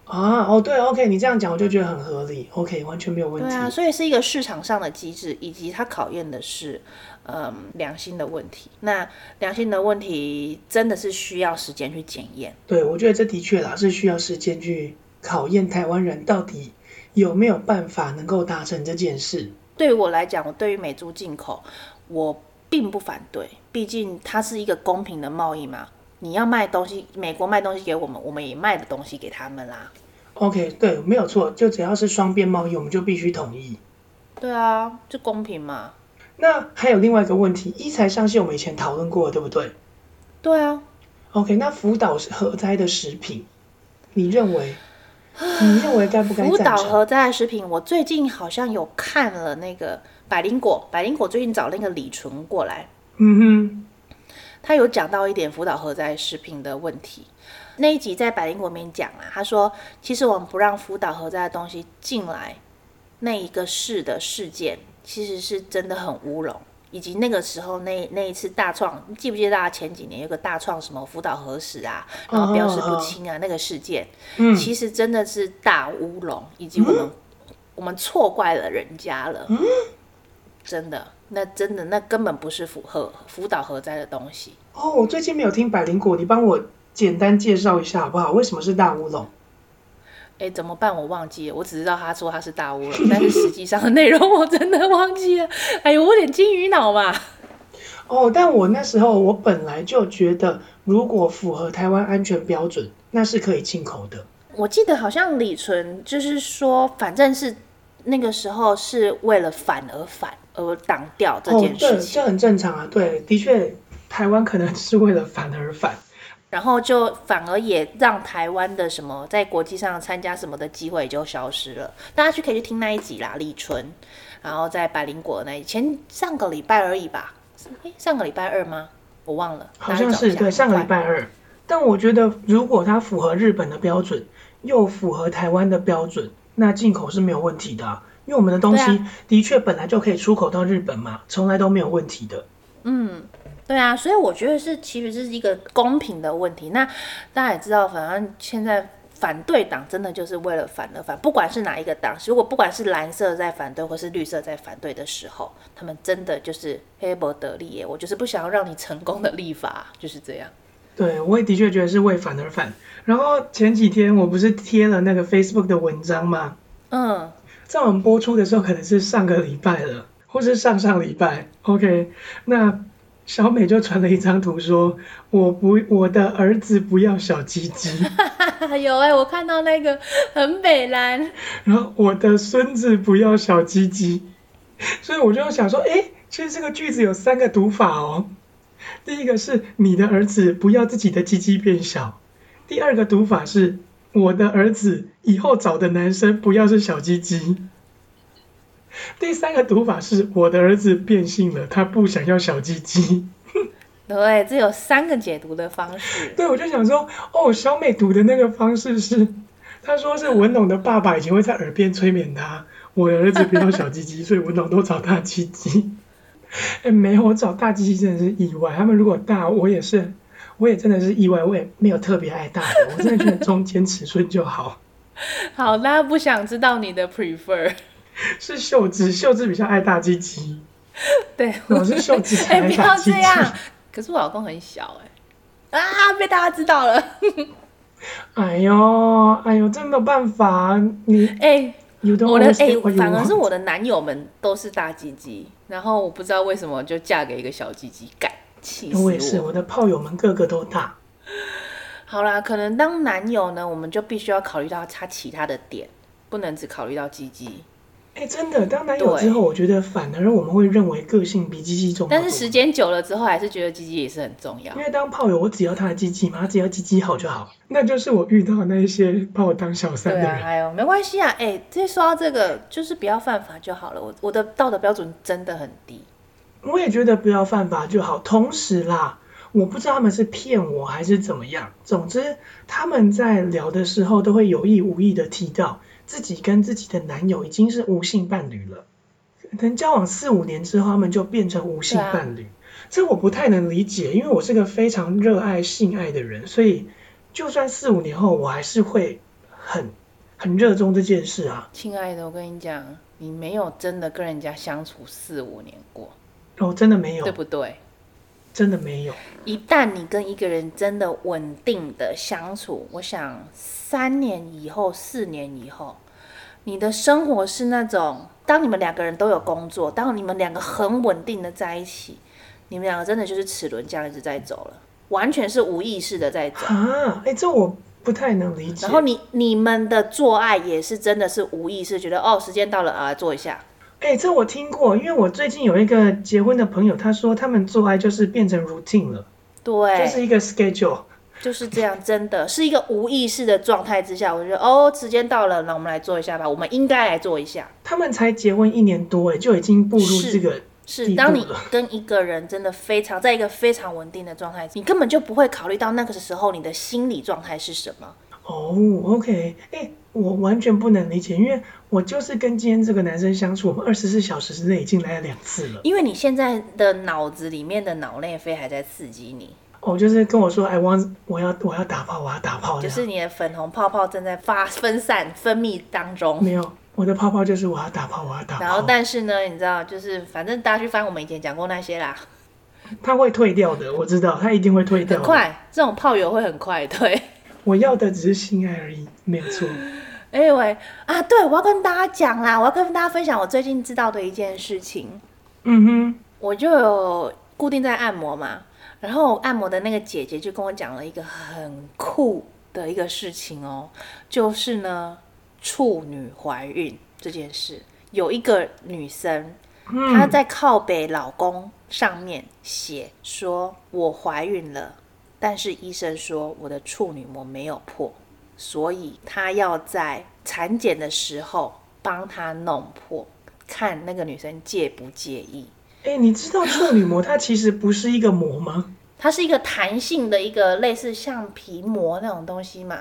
啊，哦，对，OK，你这样讲我就觉得很合理，OK，完全没有问题。对啊，所以是一个市场上的机制，以及它考验的是。嗯，良心的问题。那良心的问题真的是需要时间去检验。对，我觉得这的确啦，是需要时间去考验台湾人到底有没有办法能够达成这件事。对于我来讲，我对于美猪进口，我并不反对，毕竟它是一个公平的贸易嘛。你要卖东西，美国卖东西给我们，我们也卖的东西给他们啦。OK，对，没有错，就只要是双边贸易，我们就必须统一。对啊，就公平嘛。那还有另外一个问题，一材上线我们以前讨论过，对不对？对啊。OK，那福岛核灾的食品，你认为？你认为该不该？福岛核灾的食品，我最近好像有看了那个百灵果，百灵果最近找那个李纯过来，嗯哼，他有讲到一点福岛核灾食品的问题。那一集在百灵果里面讲啊，他说其实我们不让福岛核灾的东西进来，那一个市的事件。其实是真的很乌龙，以及那个时候那那一次大创，记不记得大家前几年有个大创什么福岛核食啊，然后表示不清啊，那个事件，嗯，其实真的是大乌龙，以及我们、嗯、我们错怪了人家了，嗯，真的，那真的那根本不是福核福岛核灾的东西。哦，我最近没有听百灵果，你帮我简单介绍一下好不好？为什么是大乌龙？哎，怎么办？我忘记了，我只知道他说他是大乌龙，但是实际上的内容我真的忘记了。哎呦，我有点金鱼脑嘛。哦，但我那时候我本来就觉得，如果符合台湾安全标准，那是可以进口的。我记得好像李纯就是说，反正是那个时候是为了反而反而挡掉这件事情。哦，对，这很正常啊。对，的确，台湾可能是为了反而反。然后就反而也让台湾的什么在国际上参加什么的机会也就消失了。大家去可以去听那一集啦，立春，然后在百灵果那前上个礼拜而已吧？诶，上个礼拜二吗？我忘了，好像是对上个礼拜二。但我觉得如果它符合日本的标准，又符合台湾的标准，那进口是没有问题的啊，因为我们的东西的确本来就可以出口到日本嘛，从来都没有问题的。嗯。对啊，所以我觉得是其实是一个公平的问题。那大家也知道，反正现在反对党真的就是为了反而反，不管是哪一个党，如果不管是蓝色在反对或是绿色在反对的时候，他们真的就是黑不得利耶。我就是不想要让你成功的立法，就是这样。对，我也的确觉得是为反而反。然后前几天我不是贴了那个 Facebook 的文章吗？嗯，在我们播出的时候可能是上个礼拜了，或是上上礼拜。OK，那。小美就传了一张图，说：“我不，我的儿子不要小鸡鸡。”有哎、欸，我看到那个很美蓝。然后我的孙子不要小鸡鸡，所以我就想说，哎、欸，其实这个句子有三个读法哦。第一个是你的儿子不要自己的鸡鸡变小，第二个读法是我的儿子以后找的男生不要是小鸡鸡。第三个读法是我的儿子变性了，他不想要小鸡鸡。对，这有三个解读的方式。对，我就想说，哦，小美读的那个方式是，他说是文龙的爸爸以前会在耳边催眠他，我的儿子不要小鸡鸡，所以文龙都找大鸡鸡。哎，没有，我找大鸡鸡真的是意外。他们如果大，我也是，我也真的是意外，我也没有特别爱大的，我真的觉得中间尺寸就好。好，大家不想知道你的 prefer。是秀智，秀智比较爱大鸡鸡。对，我是秀智 大鸡鸡。哎，不要这样。可是我老公很小哎，啊，被大家知道了。哎呦，哎呦，真没有办法，你哎，我的哎，反而是我的男友们都是大鸡鸡，然后我不知道为什么就嫁给一个小鸡鸡，干，气死我。我也是，我的炮友们个个都大。好啦，可能当男友呢，我们就必须要考虑到他其他的点。不能只考虑到鸡鸡。哎，真的，当男友之后，我觉得反而我们会认为个性比鸡鸡重要。但是时间久了之后，还是觉得鸡鸡也是很重要。因为当炮友，我只要他的鸡鸡嘛，他只要鸡鸡好就好。那就是我遇到那些把我当小三的人。对啊，哎呦没关系啊，哎，这说到这个，就是不要犯法就好了。我我的道德标准真的很低。我也觉得不要犯法就好。同时啦，我不知道他们是骗我还是怎么样。总之，他们在聊的时候都会有意无意的提到。自己跟自己的男友已经是无性伴侣了，可能交往四五年之后，他们就变成无性伴侣，啊、这我不太能理解，因为我是个非常热爱性爱的人，所以就算四五年后，我还是会很很热衷这件事啊。亲爱的，我跟你讲，你没有真的跟人家相处四五年过，哦，真的没有，对不对？真的没有。一旦你跟一个人真的稳定的相处，我想三年以后、四年以后，你的生活是那种，当你们两个人都有工作，当你们两个很稳定的在一起，你们两个真的就是齿轮这样一直在走了，完全是无意识的在走啊！哎，这我不太能理解。然后你你们的做爱也是真的是无意识，觉得哦，时间到了啊，做一下。哎、欸，这我听过，因为我最近有一个结婚的朋友，他说他们做爱就是变成 routine 了，对，就是一个 schedule，就是这样，真的是一个无意识的状态之下，我觉得哦，时间到了，那我们来做一下吧，我们应该来做一下。他们才结婚一年多，哎，就已经步入这个是，是当你跟一个人真的非常在一个非常稳定的状态，你根本就不会考虑到那个时候你的心理状态是什么。哦，OK，哎、欸，我完全不能理解，因为我就是跟今天这个男生相处，我们二十四小时之内已经来了两次了。因为你现在的脑子里面的脑内啡还在刺激你。哦，就是跟我说，I want，我要我要打炮，我要打炮。就是你的粉红泡泡正在发分散分泌当中。没有，我的泡泡就是我要打泡，我要打炮。然后，但是呢，你知道，就是反正大家去翻我们以前讲过那些啦。他会退掉的，我知道，他一定会退掉。很快，这种泡友会很快退。我要的只是性爱而已，没有错。哎喂啊，对，我要跟大家讲啦，我要跟大家分享我最近知道的一件事情。嗯哼，我就有固定在按摩嘛，然后按摩的那个姐姐就跟我讲了一个很酷的一个事情哦，就是呢，处女怀孕这件事，有一个女生，嗯、她在靠北老公上面写说，我怀孕了。但是医生说我的处女膜没有破，所以他要在产检的时候帮他弄破，看那个女生介不介意。哎、欸，你知道处女膜它其实不是一个膜吗？它是一个弹性的一个类似橡皮膜那种东西嘛，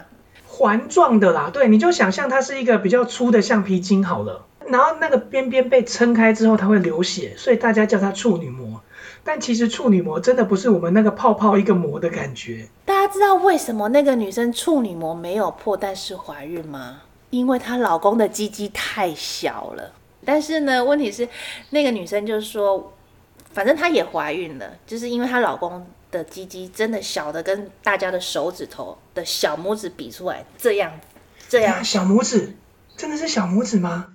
环状的啦。对，你就想象它是一个比较粗的橡皮筋好了，然后那个边边被撑开之后它会流血，所以大家叫它处女膜。但其实处女膜真的不是我们那个泡泡一个膜的感觉。大家知道为什么那个女生处女膜没有破，但是怀孕吗？因为她老公的鸡鸡太小了。但是呢，问题是那个女生就是说，反正她也怀孕了，就是因为她老公的鸡鸡真的小的跟大家的手指头的小拇指比出来这样，这样。小拇指真的是小拇指吗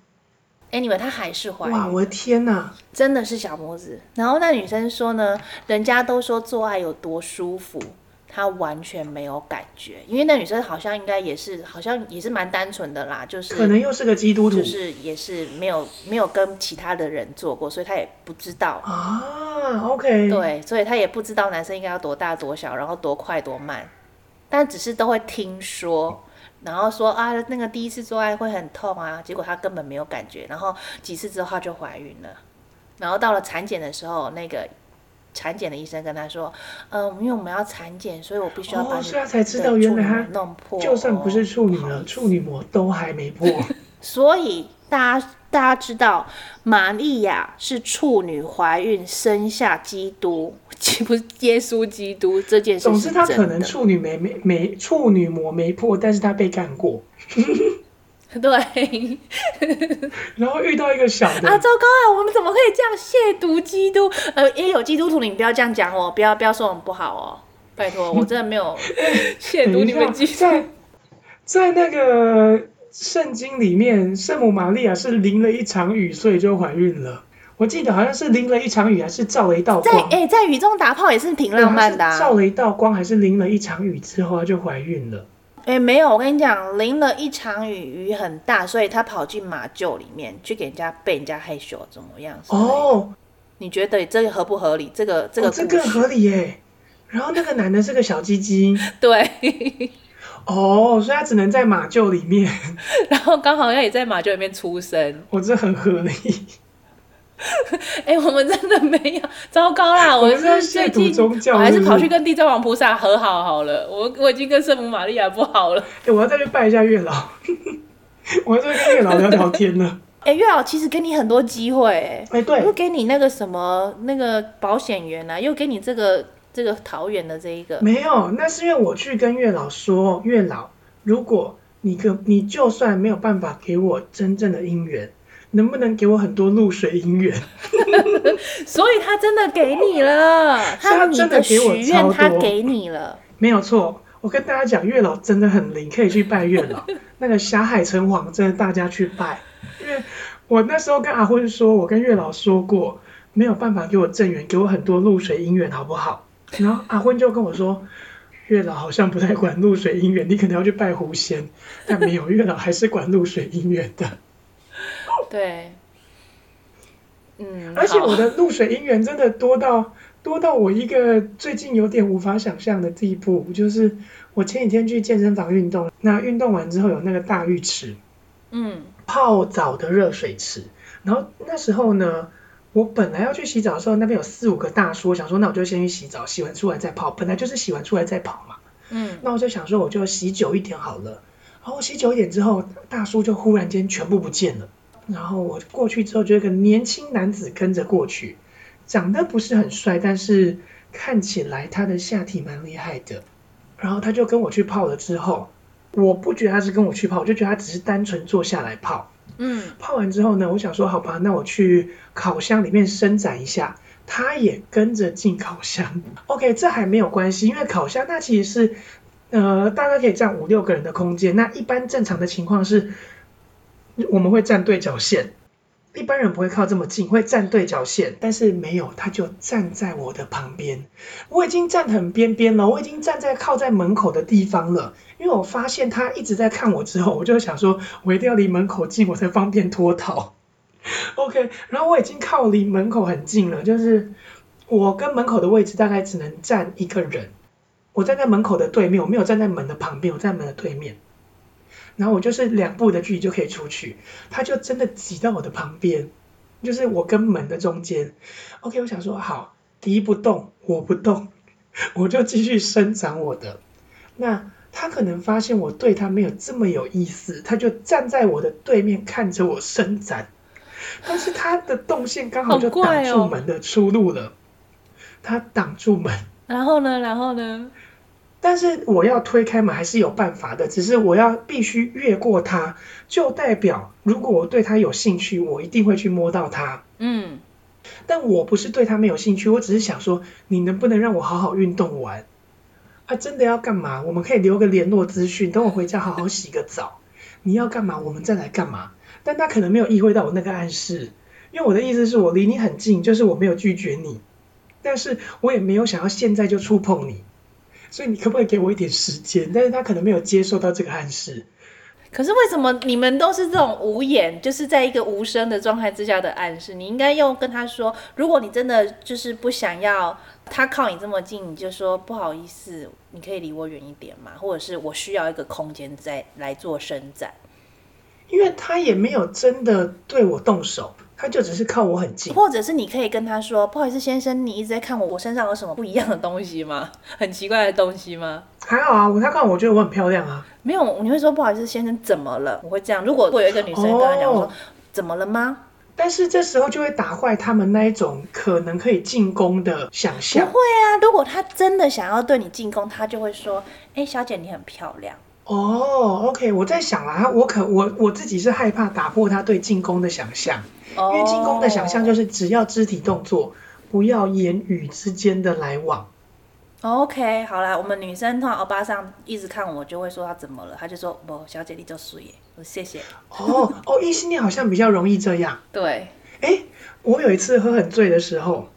？Anyway，她还是怀孕。哇，我的天哪！真的是小拇指。然后那女生说呢，人家都说做爱有多舒服，她完全没有感觉。因为那女生好像应该也是，好像也是蛮单纯的啦，就是可能又是个基督徒，就是也是没有没有跟其他的人做过，所以她也不知道啊。OK，对，所以她也不知道男生应该要多大多小，然后多快多慢，但只是都会听说。然后说啊，那个第一次做爱会很痛啊，结果她根本没有感觉。然后几次之后她就怀孕了。然后到了产检的时候，那个产检的医生跟她说，嗯、呃，因为我们要产检，所以我必须要把你的处女膜弄破。就算不是处女了，处女膜都还没破。所以大家大家知道，玛利亚是处女怀孕生下基督。不是耶稣基督这件事，总之他可能处女没没没处女膜没破，但是他被干过。对，然后遇到一个小的啊，糟糕啊！我们怎么可以这样亵渎基督？呃，也有基督徒，你不要这样讲哦，不要不要说我们不好哦，拜托，我真的没有亵渎你们基督。在在那个圣经里面，圣母玛利亚是淋了一场雨，所以就怀孕了。我记得好像是淋了一场雨，还是照了一道光。在哎、欸，在雨中打炮也是挺浪漫的、啊。照了一道光，还是淋了一场雨之后就怀孕了。哎，没有，我跟你讲，淋了一场雨，雨很大，所以他跑进马厩里面去给人家被人家害羞，怎么样？哦，你觉得这个合不合理？这个这个、哦、这更合理耶。然后那个男的是个小鸡鸡，对。哦，所以他只能在马厩里面，然后刚好他也在马厩里面出生。我、哦、这很合理。哎、欸，我们真的没有，糟糕啦！我们是亵渎宗教，我还是跑去跟地藏王菩萨和好好了。我我已经跟圣母玛利亚不好了。哎、欸，我要再去拜一下月老，我要再跟月老聊聊天了。哎、欸，月老其实给你很多机会、欸，哎、欸，对，又给你那个什么那个保险员啊，又给你这个这个桃园的这一个。没有，那是因为我去跟月老说，月老，如果你可你就算没有办法给我真正的姻缘。能不能给我很多露水姻缘？所以他真的给你了，他真的给我超多，他给你了，没有错。我跟大家讲，月老真的很灵，可以去拜月老。那个霞海城隍，真的大家去拜。因为我那时候跟阿昏说，我跟月老说过，没有办法给我正缘，给我很多露水姻缘，好不好？然后阿昏就跟我说，月老好像不太管露水姻缘，你可能要去拜狐仙。但没有，月老还是管露水姻缘的。对，嗯，而且我的露水姻缘真的多到多到我一个最近有点无法想象的地步，就是我前几天去健身房运动，那运动完之后有那个大浴池，嗯，泡澡的热水池，然后那时候呢，我本来要去洗澡的时候，那边有四五个大叔，我想说那我就先去洗澡，洗完出来再泡，本来就是洗完出来再泡嘛，嗯，那我就想说我就洗久一点好了，然后洗久一点之后，大叔就忽然间全部不见了。然后我过去之后，就有个年轻男子跟着过去，长得不是很帅，但是看起来他的下体蛮厉害的。然后他就跟我去泡了之后，我不觉得他是跟我去泡，我就觉得他只是单纯坐下来泡。嗯，泡完之后呢，我想说好吧，那我去烤箱里面伸展一下，他也跟着进烤箱。OK，这还没有关系，因为烤箱那其实是呃大概可以占五六个人的空间。那一般正常的情况是。我们会站对角线，一般人不会靠这么近，会站对角线，但是没有，他就站在我的旁边。我已经站很边边了，我已经站在靠在门口的地方了，因为我发现他一直在看我之后，我就想说，我一定要离门口近，我才方便脱逃。OK，然后我已经靠离门口很近了，就是我跟门口的位置大概只能站一个人，我站在门口的对面，我没有站在门的旁边，我在门的对面。然后我就是两步的距离就可以出去，他就真的挤到我的旁边，就是我跟门的中间。OK，我想说好，敌不动我不动，我就继续伸展我的。那他可能发现我对他没有这么有意思，他就站在我的对面看着我伸展，但是他的动线刚好就挡住门的出路了，他挡住门。然后呢？然后呢？但是我要推开门还是有办法的，只是我要必须越过它，就代表如果我对它有兴趣，我一定会去摸到它。嗯，但我不是对它没有兴趣，我只是想说，你能不能让我好好运动完？啊，真的要干嘛？我们可以留个联络资讯，等我回家好好洗个澡。你要干嘛？我们再来干嘛？但他可能没有意会到我那个暗示，因为我的意思是我离你很近，就是我没有拒绝你，但是我也没有想要现在就触碰你。所以你可不可以给我一点时间？但是他可能没有接受到这个暗示。可是为什么你们都是这种无言，就是在一个无声的状态之下的暗示？你应该用跟他说，如果你真的就是不想要他靠你这么近，你就说不好意思，你可以离我远一点嘛，或者是我需要一个空间再来做伸展。因为他也没有真的对我动手。他就只是靠我很近，或者是你可以跟他说：“不好意思，先生，你一直在看我，我身上有什么不一样的东西吗？很奇怪的东西吗？”还好啊，我他看我，觉得我很漂亮啊。没有，你会说不好意思，先生，怎么了？我会这样。如果如果有一个女生跟他讲说：“哦、怎么了吗？”但是这时候就会打坏他们那一种可能可以进攻的想象。不会啊，如果他真的想要对你进攻，他就会说：“哎，小姐，你很漂亮。”哦，OK，我在想啊，我可我我自己是害怕打破他对进攻的想象。因为进攻的想象就是只要肢体动作，不要言语之间的来往。OK，好啦，我们女生通常欧巴桑一直看我，就会说她怎么了，她就说不，小姐你就输耶，我谢谢。哦哦，异性恋好像比较容易这样。对，哎，我有一次喝很醉的时候，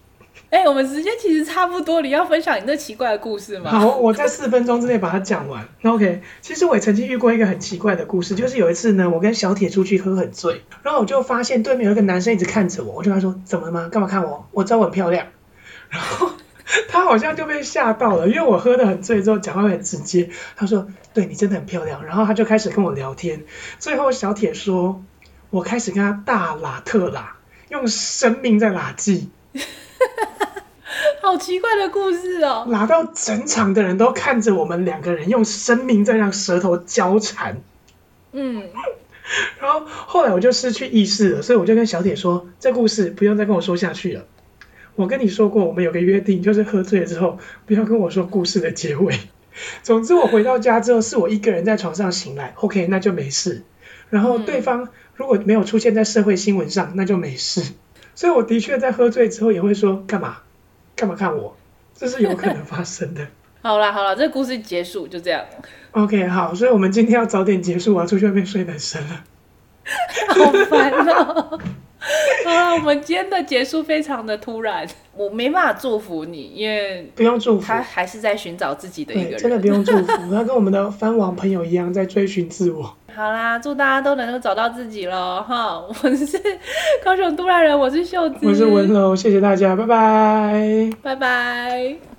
哎、我们时间其实差不多，你要分享你这奇怪的故事吗？好，我在四分钟之内把它讲完。OK，其实我也曾经遇过一个很奇怪的故事，就是有一次呢，我跟小铁出去喝很醉，然后我就发现对面有一个男生一直看着我，我就跟他说：“怎么了吗？干嘛看我？我知道我很漂亮。”然后 他好像就被吓到了，因为我喝得很醉之后讲话很直接。他说：“对，你真的很漂亮。”然后他就开始跟我聊天。最后小铁说：“我开始跟他大喇特喇，用生命在喇记。” 好奇怪的故事哦！拿到整场的人都看着我们两个人用生命在让舌头交缠。嗯，然后后来我就失去意识了，所以我就跟小铁说：“这故事不用再跟我说下去了。我跟你说过，我们有个约定，就是喝醉了之后不要跟我说故事的结尾。总之，我回到家之后是我一个人在床上醒来，OK，那就没事。然后对方如果没有出现在社会新闻上，那就没事。所以我的确在喝醉之后也会说干嘛？”干嘛看我？这是有可能发生的。好啦好啦，这个故事结束就这样。OK，好，所以我们今天要早点结束，我要出去外面睡男生了。好烦哦。好了，我们今天的结束非常的突然，我没办法祝福你，因为不用祝福，他还是在寻找自己的一个人，真的不用祝福，他跟我们的番王朋友一样在追寻自我。好啦，祝大家都能够找到自己喽哈！我是高雄都兰人，我是秀子，我是文柔，谢谢大家，拜拜，拜拜。